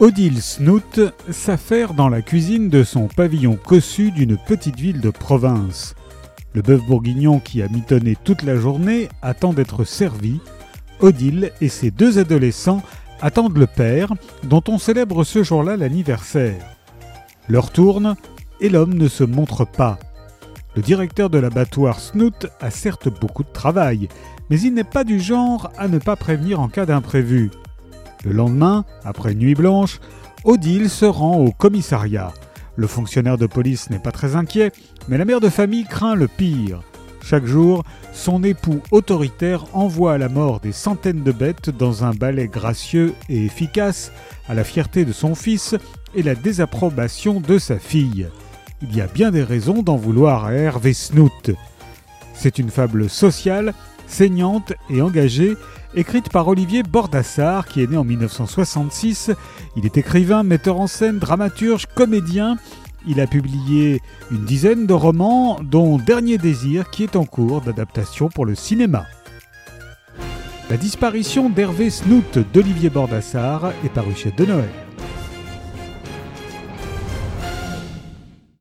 Odile Snoot s'affaire dans la cuisine de son pavillon cossu d'une petite ville de province. Le bœuf bourguignon qui a mitonné toute la journée attend d'être servi. Odile et ses deux adolescents attendent le père, dont on célèbre ce jour-là l'anniversaire. L'heure tourne et l'homme ne se montre pas. Le directeur de l'abattoir Snoot a certes beaucoup de travail, mais il n'est pas du genre à ne pas prévenir en cas d'imprévu. Le lendemain, après nuit blanche, Odile se rend au commissariat. Le fonctionnaire de police n'est pas très inquiet, mais la mère de famille craint le pire. Chaque jour, son époux autoritaire envoie à la mort des centaines de bêtes dans un balai gracieux et efficace, à la fierté de son fils et la désapprobation de sa fille. Il y a bien des raisons d'en vouloir à Hervé Snoot. C'est une fable sociale, saignante et engagée, écrite par Olivier Bordassar, qui est né en 1966. Il est écrivain, metteur en scène, dramaturge, comédien. Il a publié une dizaine de romans, dont Dernier Désir, qui est en cours d'adaptation pour le cinéma. La disparition d'Hervé Snoot d'Olivier Bordassar est paru chez De Noël.